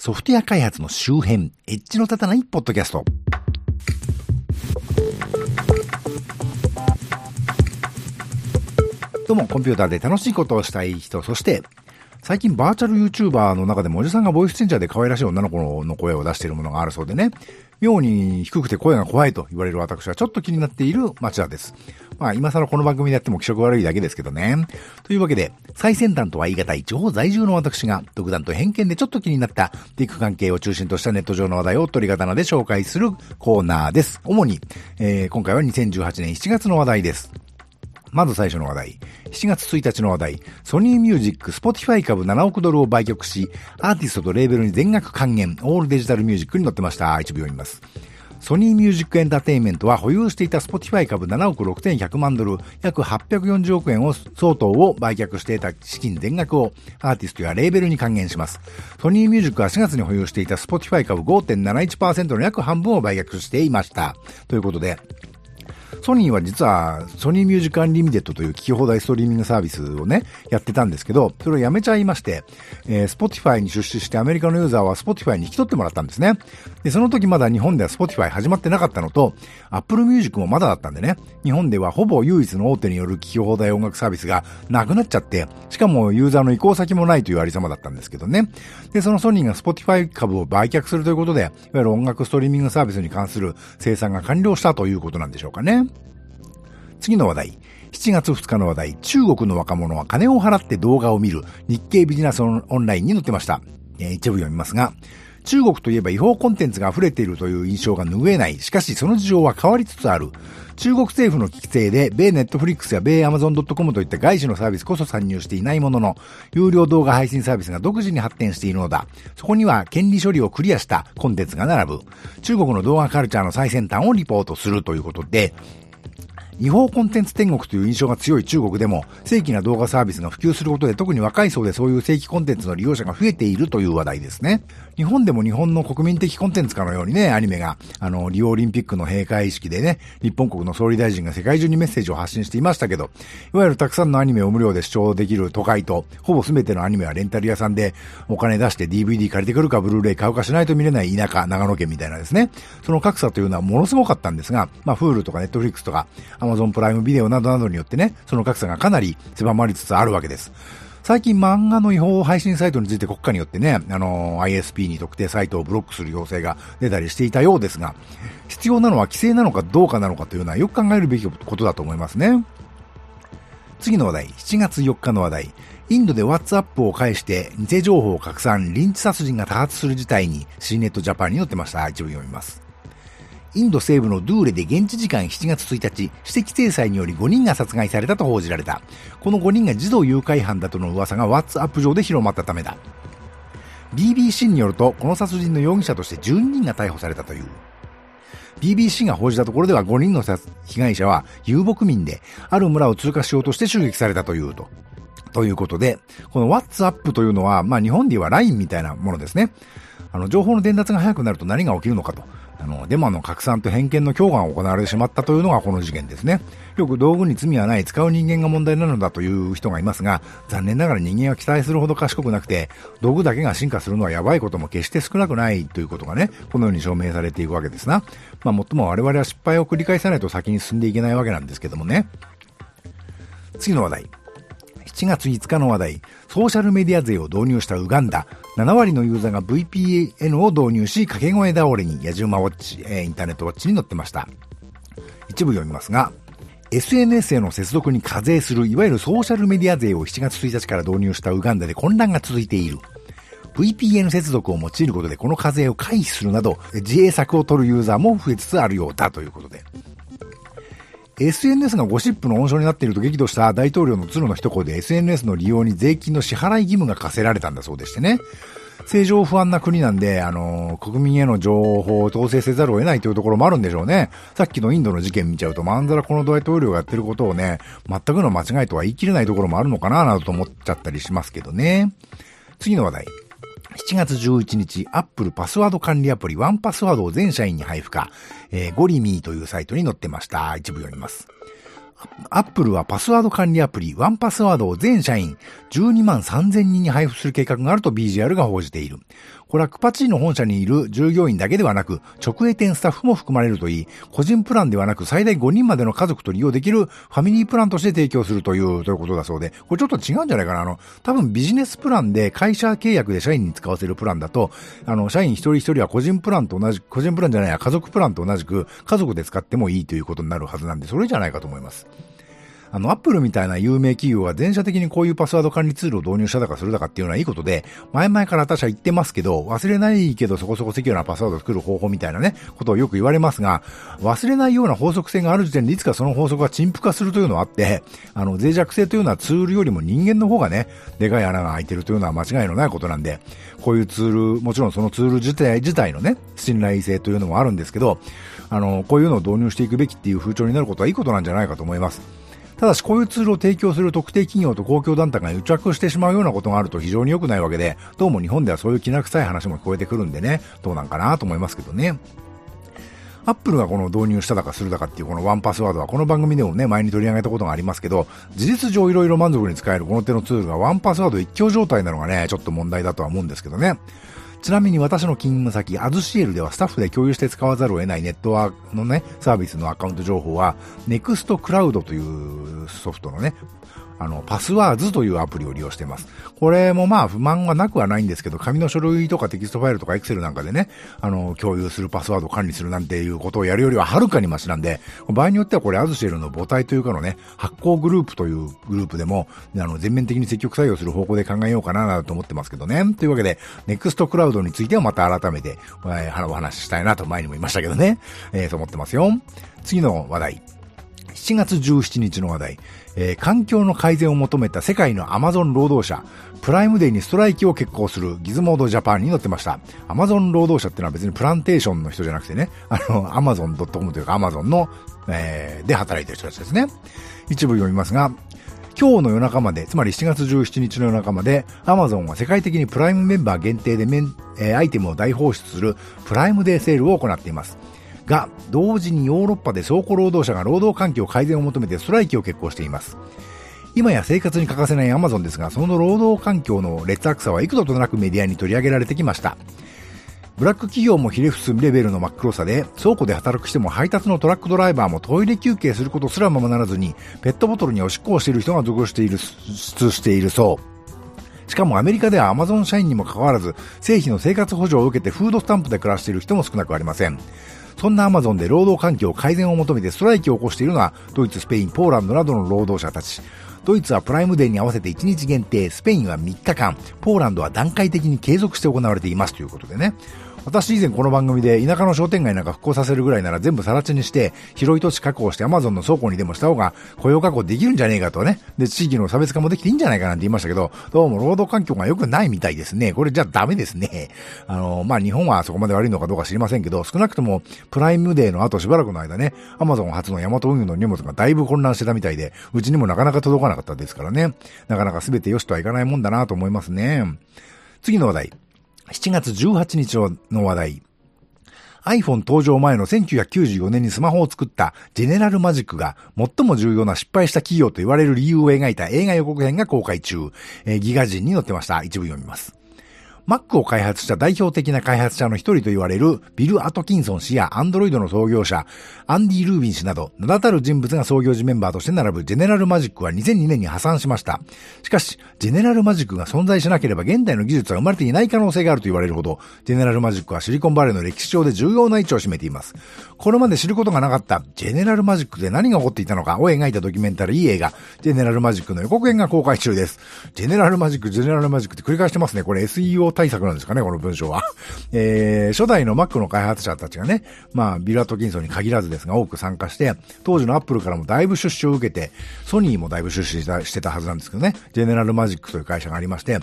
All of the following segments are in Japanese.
ソフトウェア開発の周辺、エッジの立たないポッドキャスト。どうも、コンピューターで楽しいことをしたい人、そして、最近バーチャル YouTuber の中でもおじさんがボイスチェンジャーで可愛らしい女の子の声を出しているものがあるそうでね、妙に低くて声が怖いと言われる私はちょっと気になっている町田です。まあ今更この番組でやっても気色悪いだけですけどね。というわけで、最先端とは言い難い地方在住の私が独断と偏見でちょっと気になったテック関係を中心としたネット上の話題を取り刀で紹介するコーナーです。主に、えー、今回は2018年7月の話題です。まず最初の話題。7月1日の話題。ソニーミュージック、 Spotify 株7億ドルを売却し、アーティストとレーベルに全額還元、 All Digital Music に載ってました。一部読みます。ソニーミュージックエンターテインメントは保有していた Spotify 株7億6100万ドル、約840億円を相当を売却していた資金全額をアーティストやレーベルに還元します。ソニーミュージックは4月に保有していたスポティファイ株5.71%の約半分を売却していました。ということで、ソニーは実は、ソニーミュージックアンリミテッドという聞き放題ストリーミングサービスをね、やってたんですけど、それをやめちゃいまして、えー、スポティファイに出資してアメリカのユーザーはスポティファイに引き取ってもらったんですね。で、その時まだ日本ではスポティファイ始まってなかったのと、アップルミュージックもまだだったんでね、日本ではほぼ唯一の大手による聞き放題音楽サービスがなくなっちゃって、しかもユーザーの移行先もないというありさまだったんですけどね。で、そのソニーがスポティファイ株を売却するということで、いわゆる音楽ストリーミングサービスに関する清算が完了したということなんでしょうかね。次の話題。7月2日の話題。中国の若者は金を払って動画を見る日経ビジネスオンラインに載ってました。えー、一部読みますが、中国といえば違法コンテンツが溢れているという印象が拭えない。しかし、その事情は変わりつつある。中国政府の規制で、米ネットフリックスや米アマゾン .com といった外資のサービスこそ参入していないものの、有料動画配信サービスが独自に発展しているのだ。そこには権利処理をクリアしたコンテンツが並ぶ。中国の動画カルチャーの最先端をリポートするということで、違法コンテンツ天国という印象が強い中国でも、正規な動画サービスが普及することで特に若い層でそういう正規コンテンツの利用者が増えているという話題ですね。日本でも日本の国民的コンテンツかのようにね、アニメが、あの、リオオリンピックの閉会式でね、日本国の総理大臣が世界中にメッセージを発信していましたけど、いわゆるたくさんのアニメを無料で視聴できる都会と、ほぼ全てのアニメはレンタル屋さんでお金出して DVD 借りてくるかブルーレイ買うかしないと見れない田舎、長野県みたいなですね。その格差というのはものすごかったんですが、まあ、フールとかネットフリックスとか、アマゾンプライムビデオなどなどによってね、その格差がかなり狭まりつつあるわけです。最近漫画の違法配信サイトについて国家によってね、あの、ISP に特定サイトをブロックする要請が出たりしていたようですが、必要なのは規制なのかどうかなのかというのはよく考えるべきことだと思いますね。次の話題、7月4日の話題。インドで WhatsApp を介して偽情報を拡散、リンチ殺人が多発する事態に C ネットジャパンに載ってました。一部読みます。インド西部のドゥーレで現地時間7月1日、私的制裁により5人が殺害されたと報じられた。この5人が児童誘拐犯だとの噂が WhatsApp 上で広まったためだ。BBC によると、この殺人の容疑者として12人が逮捕されたという。BBC が報じたところでは5人の被害者は遊牧民で、ある村を通過しようとして襲撃されたというと。ということで、この WhatsApp というのは、まあ日本では LINE みたいなものですね。あの、情報の伝達が早くなると何が起きるのかと。の、デマの拡散と偏見の強化が行われてしまったというのがこの事件ですね。よく道具に罪はない使う人間が問題なのだという人がいますが、残念ながら人間は期待するほど賢くなくて、道具だけが進化するのはやばいことも決して少なくないということがね、このように証明されていくわけですな。まあ、もっとも我々は失敗を繰り返さないと先に進んでいけないわけなんですけどもね。次の話題。7月5日の話題、ソーシャルメディア税を導入したウガンダ、7割のユーザーが VPN を導入し、掛け声倒れに、野じ馬ウォッチ、えー、インターネットウォッチに載ってました。一部読みますが、SNS への接続に課税する、いわゆるソーシャルメディア税を7月1日から導入したウガンダで混乱が続いている。VPN 接続を用いることでこの課税を回避するなど、自衛策を取るユーザーも増えつつあるようだということで。SNS がゴシップの温床になっていると激怒した大統領の鶴の一声で SNS の利用に税金の支払い義務が課せられたんだそうでしてね。正常不安な国なんで、あの、国民への情報を統制せざるを得ないというところもあるんでしょうね。さっきのインドの事件見ちゃうと、まんざらこの大統領がやってることをね、全くの間違いとは言い切れないところもあるのかな、などと思っちゃったりしますけどね。次の話題。7月11日、Apple パスワード管理アプリワンパスワードを全社員に配布か、えー、ゴリミーというサイトに載ってました。一部読みます。アップルはパスワード管理アプリワンパスワードを全社員12万3000人に配布する計画があると BGR が報じている。これはクパチーノ本社にいる従業員だけではなく、直営店スタッフも含まれるといい、個人プランではなく最大5人までの家族と利用できるファミリープランとして提供するという、ということだそうで、これちょっと違うんじゃないかな。あの、多分ビジネスプランで会社契約で社員に使わせるプランだと、あの、社員一人一人は個人プランと同じ、個人プランじゃないや、家族プランと同じく、家族で使ってもいいということになるはずなんで、それじゃないかと思います。あの、アップルみたいな有名企業は全社的にこういうパスワード管理ツールを導入しただかするだかっていうのはいいことで、前々から私は言ってますけど、忘れないけどそこそこセキュアなパスワードを作る方法みたいなね、ことをよく言われますが、忘れないような法則性がある時点でいつかその法則が陳腐化するというのはあって、あの、脆弱性というのはツールよりも人間の方がね、でかい穴が開いてるというのは間違いのないことなんで、こういうツール、もちろんそのツール自体自体のね、信頼性というのもあるんですけど、あの、こういうのを導入していくべきっていう風潮になることはいいことなんじゃないかと思います。ただしこういうツールを提供する特定企業と公共団体が癒着してしまうようなことがあると非常に良くないわけで、どうも日本ではそういう気な臭い話も聞こえてくるんでね、どうなんかなと思いますけどね。アップルがこの導入しただかするだかっていうこのワンパスワードはこの番組でもね、前に取り上げたことがありますけど、事実上いろいろ満足に使えるこの手のツールがワンパスワード一強状態なのがね、ちょっと問題だとは思うんですけどね。ちなみに私の勤務先、アズシエルではスタッフで共有して使わざるを得ないネットワークのね、サービスのアカウント情報は、ネクストクラウドというソフトのね、あの、パスワーズというアプリを利用しています。これもまあ不満はなくはないんですけど、紙の書類とかテキストファイルとかエクセルなんかでね、あの、共有するパスワードを管理するなんていうことをやるよりははるかにマシなんで、場合によってはこれアズシエルの母体というかのね、発行グループというグループでも、あの、全面的に積極採用する方向で考えようかなと思ってますけどね。というわけで、ネクストクラウドについてはまた改めて、えー、お話ししたいなと前にも言いましたけどね。えー、そう思ってますよ。次の話題。7月17日の話題。えー、環境の改善を求めた世界のアマゾン労働者、プライムデーにストライキを決行するギズモードジャパンに載ってました。アマゾン労働者ってのは別にプランテーションの人じゃなくてね、あの、アマゾン .com というかアマゾンの、えー、で働いてる人たちですね。一部読みますが、今日の夜中まで、つまり7月17日の夜中まで、アマゾンは世界的にプライムメンバー限定でメン、えー、アイテムを大放出するプライムデーセールを行っています。が、同時にヨーロッパで倉庫労働者が労働環境改善を求めてストライキを決行しています。今や生活に欠かせないアマゾンですが、その労働環境の劣悪さは幾度となくメディアに取り上げられてきました。ブラック企業もひれ伏すレベルの真っ黒さで、倉庫で働く人も配達のトラックドライバーもトイレ休憩することすらままならずに、ペットボトルにおしっこをしている人が属している、出しているそう。しかもアメリカではアマゾン社員にもかかわらず、政府の生活補助を受けてフードスタンプで暮らしている人も少なくありません。そんなアマゾンで労働環境改善を求めてストライキを起こしているのは、ドイツ、スペイン、ポーランドなどの労働者たち。ドイツはプライムデーに合わせて1日限定、スペインは3日間、ポーランドは段階的に継続して行われていますということでね。私以前この番組で田舎の商店街なんか復興させるぐらいなら全部更地にして、広い土地確保してアマゾンの倉庫にでもした方が雇用確保できるんじゃねえかとね。で、地域の差別化もできていいんじゃないかなんて言いましたけど、どうも労働環境が良くないみたいですね。これじゃダメですね。あの、まあ、日本はそこまで悪いのかどうか知りませんけど、少なくともプライムデーの後しばらくの間ね、アマゾン初のヤマト運輸の荷物がだいぶ混乱してたみたいで、うちにもなかなか届かなかったですからね。なかなか全て良しとはいかないもんだなと思いますね。次の話題。7月18日の話題。iPhone 登場前の1994年にスマホを作ったジェネラルマジックが最も重要な失敗した企業と言われる理由を描いた映画予告編が公開中、えー、ギガ人に載ってました。一部読みます。Mac を開発した代表的な開発者の一人と言われるビル・アトキンソン氏や Android の創業者、アンディ・ルービン氏など、名だたる人物が創業時メンバーとして並ぶジェネラルマジックは2002年に破産しました。しかし、ジェネラルマジックが存在しなければ現代の技術は生まれていない可能性があると言われるほど、ジェネラルマジックはシリコンバレーの歴史上で重要な位置を占めています。これまで知ることがなかったジェネラルマジックで何が起こっていたのかを描いたドキュメンタリー映画、ジェネラルマジックの予告編が公開中です。ジェネラルマジック、ジェネラルマジックって繰り返してますね。これ SEO 対策なんですかね、この文章は。えー、初代の Mac の開発者たちがね、まあ、ビル・アトキンソンに限らずですが、多く参加して、当時の Apple からもだいぶ出資を受けて、ソニーもだいぶ出資してたはずなんですけどね、ジェネラルマジックという会社がありまして、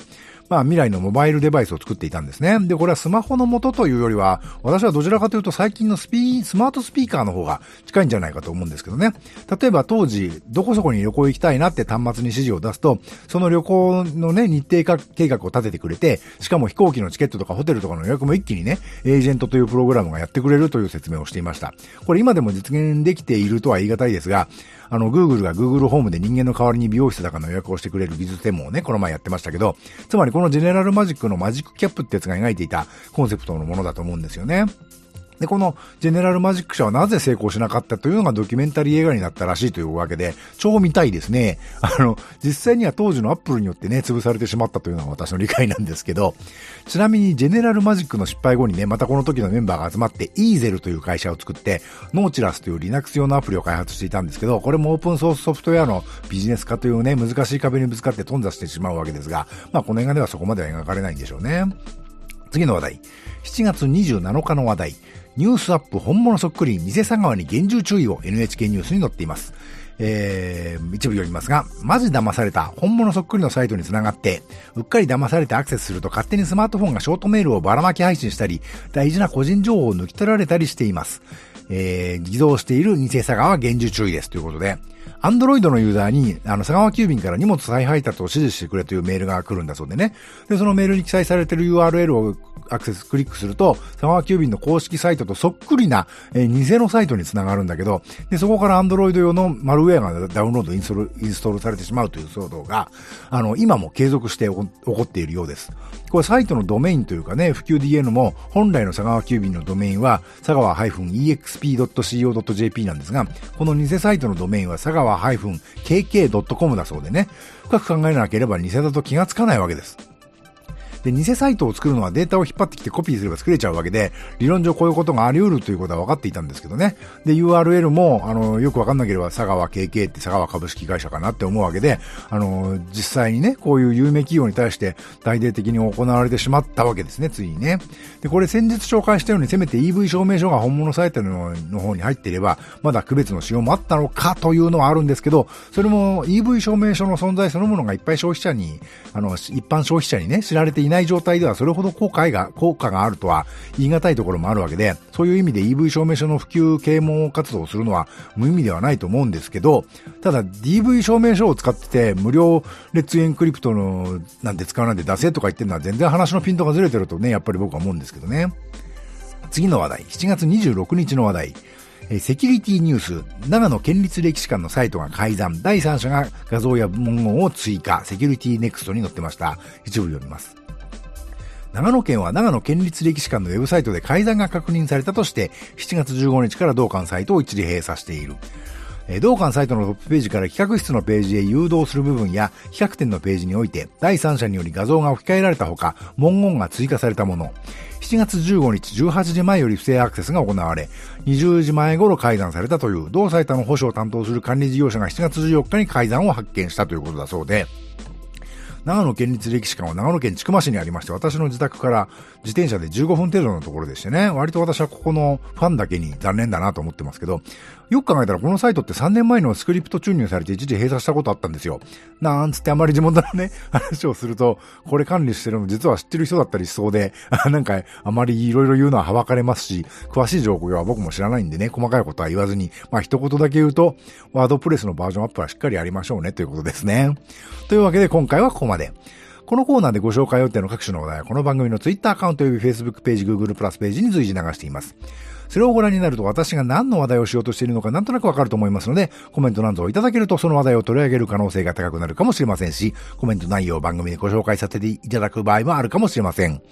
まあ未来のモバイルデバイスを作っていたんですね。で、これはスマホの元というよりは、私はどちらかというと最近のスピー、スマートスピーカーの方が近いんじゃないかと思うんですけどね。例えば当時、どこそこに旅行行きたいなって端末に指示を出すと、その旅行のね、日程か計画を立ててくれて、しかも飛行機のチケットとかホテルとかの予約も一気にね、エージェントというプログラムがやってくれるという説明をしていました。これ今でも実現できているとは言い難いですが、あの、Google が Google ホームで人間の代わりに美容室だかの予約をしてくれる技術デモをね、この前やってましたけど、つまりこのジェネラルマジックのマジックキャップってやつが描いていたコンセプトのものだと思うんですよね。で、このジェネラルマジック社はなぜ成功しなかったというのがドキュメンタリー映画になったらしいというわけで、超見たいですね。あの、実際には当時のアップルによってね、潰されてしまったというのが私の理解なんですけど、ちなみにジェネラルマジックの失敗後にね、またこの時のメンバーが集まって、イーゼルという会社を作って、ノーチラスという Linux 用のアプリを開発していたんですけど、これもオープンソースソフトウェアのビジネス化というね、難しい壁にぶつかって頓挫してしまうわけですが、まあこの映画ではそこまでは描かれないんでしょうね。次の話題。7月27日の話題。ニュースアップ本物そっくり偽佐川に厳重注意を NHK ニュースに載っています。えー、一部読みますが、マジ騙された本物そっくりのサイトに繋がって、うっかり騙されてアクセスすると勝手にスマートフォンがショートメールをばらまき配信したり、大事な個人情報を抜き取られたりしています。えー、偽造している偽佐川厳重注意ですということで、アンドロイドのユーザーに、あの、佐川急便から荷物再配達を指示してくれというメールが来るんだそうでね。で、そのメールに記載されている URL をアクセスクリックすると、佐川急便の公式サイトとそっくりな、えー、偽のサイトにつながるんだけど、で、そこから Android 用のマルウェアがダウンロード、インストール、インストールされてしまうという騒動が、あの、今も継続して起こっているようです。これサイトのドメインというかね、普及 DN も本来の佐川急便のドメインは佐川 -exp.co.jp なんですが、この偽サイトのドメインは佐川 -kk.com だそうでね、深く考えなければ偽だと気がつかないわけです。で、偽サイトを作るのはデータを引っ張ってきてコピーすれば作れちゃうわけで、理論上こういうことがあり得るということは分かっていたんですけどね。で、URL も、あの、よく分かんなければ佐川 KK って佐川株式会社かなって思うわけで、あの、実際にね、こういう有名企業に対して大々的に行われてしまったわけですね、ついにね。で、これ先日紹介したようにせめて EV 証明書が本物サイトのの方に入っていれば、まだ区別の仕様もあったのかというのはあるんですけど、それも EV 証明書の存在そのものがいっぱい消費者に、あの、一般消費者にね、知られていないない状態ではそれほど効果が、効果があるとは言い難いところもあるわけで、そういう意味で EV 証明書の普及啓蒙活動をするのは無意味ではないと思うんですけど、ただ DV 証明書を使ってて無料レッツエンクリプトのなんて使わないで出せとか言ってるのは全然話のピントがずれてるとね、やっぱり僕は思うんですけどね。次の話題、7月26日の話題。セキュリティニュース、長野県立歴史館のサイトが改ざん、第三者が画像や文言を追加、セキュリティネクストに載ってました。一部読みます。長野県は長野県立歴史館のウェブサイトで改ざんが確認されたとして、7月15日から同館サイトを一時閉鎖している。同館サイトのトップページから企画室のページへ誘導する部分や企画展のページにおいて第三者により画像が置き換えられたほか文言が追加されたもの。7月15日18時前より不正アクセスが行われ、20時前頃改ざんされたという同サイトの保守を担当する管理事業者が7月14日に改ざんを発見したということだそうで、長野県立歴史館は長野県千曲市にありまして、私の自宅から自転車で15分程度のところでしてね、割と私はここのファンだけに残念だなと思ってますけど、よく考えたらこのサイトって3年前のスクリプト注入されて一時閉鎖したことあったんですよ。なんつってあまり地元のね、話をすると、これ管理してるの実は知ってる人だったりしそうで、なんかあまり色々言うのははばかれますし、詳しい情報は僕も知らないんでね、細かいことは言わずに、まあ一言だけ言うと、ワードプレスのバージョンアップはしっかりやりましょうねということですね。というわけで今回はここまでまで。このコーナーでご紹介予定の各種の話題はこの番組の Twitter アカウント及び Facebook ページ、Google プラスページに随時流しています。それをご覧になると私が何の話題をしようとしているのかなんとなくわかると思いますので、コメントなんぞをいただけるとその話題を取り上げる可能性が高くなるかもしれませんし、コメント内容を番組でご紹介させていただく場合もあるかもしれません。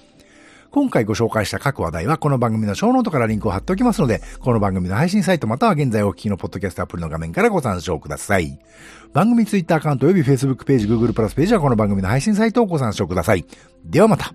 今回ご紹介した各話題はこの番組のショーノートからリンクを貼っておきますので、この番組の配信サイトまたは現在お聞きのポッドキャストアプリの画面からご参照ください。番組ツイッターアカウント及び Facebook ページ、Google プラスページはこの番組の配信サイトをご参照ください。ではまた。